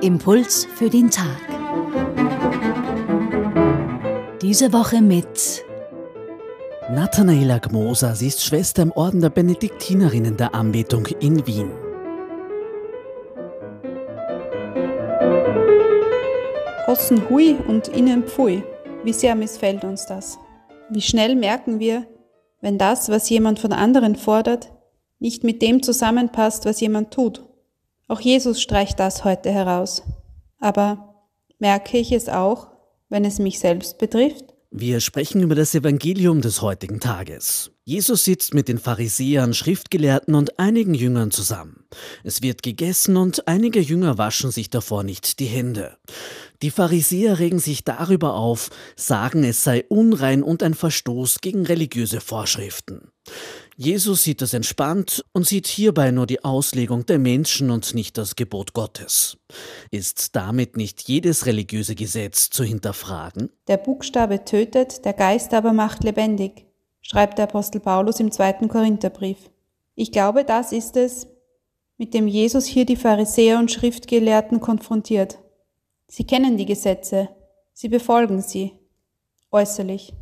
Impuls für den Tag. Diese Woche mit Nathanaela Gmoser, sie ist Schwester im Orden der Benediktinerinnen der Anbetung in Wien. Außen hui und innen pfui. Wie sehr missfällt uns das? Wie schnell merken wir, wenn das, was jemand von anderen fordert, nicht mit dem zusammenpasst, was jemand tut. Auch Jesus streicht das heute heraus. Aber merke ich es auch, wenn es mich selbst betrifft? Wir sprechen über das Evangelium des heutigen Tages. Jesus sitzt mit den Pharisäern, Schriftgelehrten und einigen Jüngern zusammen. Es wird gegessen und einige Jünger waschen sich davor nicht die Hände. Die Pharisäer regen sich darüber auf, sagen, es sei unrein und ein Verstoß gegen religiöse Vorschriften. Jesus sieht das entspannt und sieht hierbei nur die Auslegung der Menschen und nicht das Gebot Gottes. Ist damit nicht jedes religiöse Gesetz zu hinterfragen? Der Buchstabe tötet, der Geist aber macht lebendig, schreibt der Apostel Paulus im zweiten Korintherbrief. Ich glaube, das ist es, mit dem Jesus hier die Pharisäer und Schriftgelehrten konfrontiert. Sie kennen die Gesetze, sie befolgen sie, äußerlich.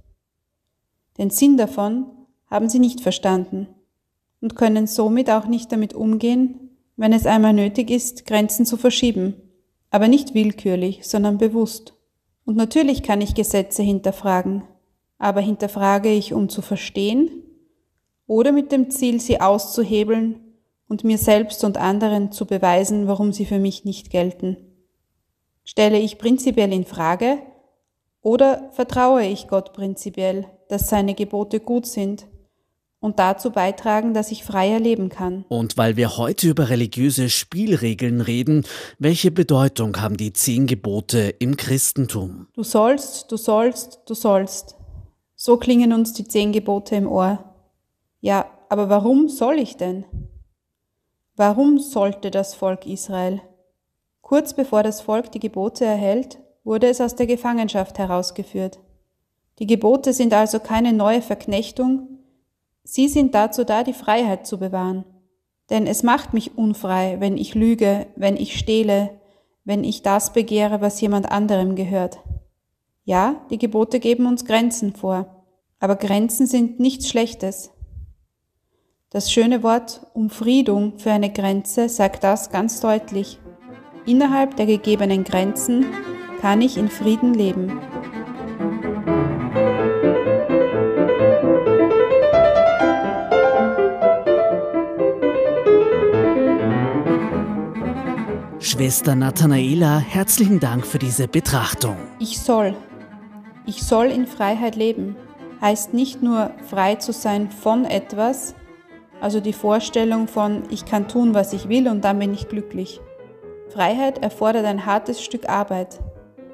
Den Sinn davon haben sie nicht verstanden und können somit auch nicht damit umgehen, wenn es einmal nötig ist, Grenzen zu verschieben, aber nicht willkürlich, sondern bewusst. Und natürlich kann ich Gesetze hinterfragen, aber hinterfrage ich, um zu verstehen oder mit dem Ziel, sie auszuhebeln und mir selbst und anderen zu beweisen, warum sie für mich nicht gelten. Stelle ich prinzipiell in Frage oder vertraue ich Gott prinzipiell, dass seine Gebote gut sind und dazu beitragen, dass ich freier leben kann. Und weil wir heute über religiöse Spielregeln reden, welche Bedeutung haben die zehn Gebote im Christentum? Du sollst, du sollst, du sollst. So klingen uns die zehn Gebote im Ohr. Ja, aber warum soll ich denn? Warum sollte das Volk Israel? Kurz bevor das Volk die Gebote erhält, wurde es aus der Gefangenschaft herausgeführt. Die Gebote sind also keine neue Verknechtung, Sie sind dazu da, die Freiheit zu bewahren. Denn es macht mich unfrei, wenn ich lüge, wenn ich stehle, wenn ich das begehre, was jemand anderem gehört. Ja, die Gebote geben uns Grenzen vor, aber Grenzen sind nichts Schlechtes. Das schöne Wort Umfriedung für eine Grenze sagt das ganz deutlich. Innerhalb der gegebenen Grenzen kann ich in Frieden leben. Schwester Nathanaela, herzlichen Dank für diese Betrachtung. Ich soll. Ich soll in Freiheit leben. Heißt nicht nur frei zu sein von etwas, also die Vorstellung von ich kann tun, was ich will und dann bin ich glücklich. Freiheit erfordert ein hartes Stück Arbeit,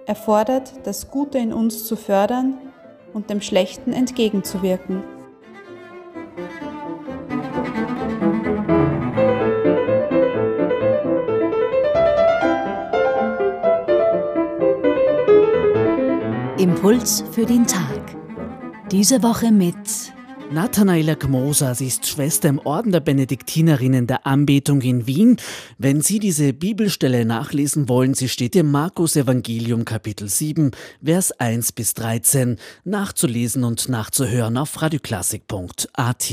erfordert, das Gute in uns zu fördern und dem Schlechten entgegenzuwirken. Impuls für den Tag. Diese Woche mit Nathanaela Gmoser, sie ist Schwester im Orden der Benediktinerinnen der Anbetung in Wien. Wenn Sie diese Bibelstelle nachlesen wollen, sie steht im Markus Evangelium Kapitel 7, Vers 1 bis 13, nachzulesen und nachzuhören auf radioklassik.at.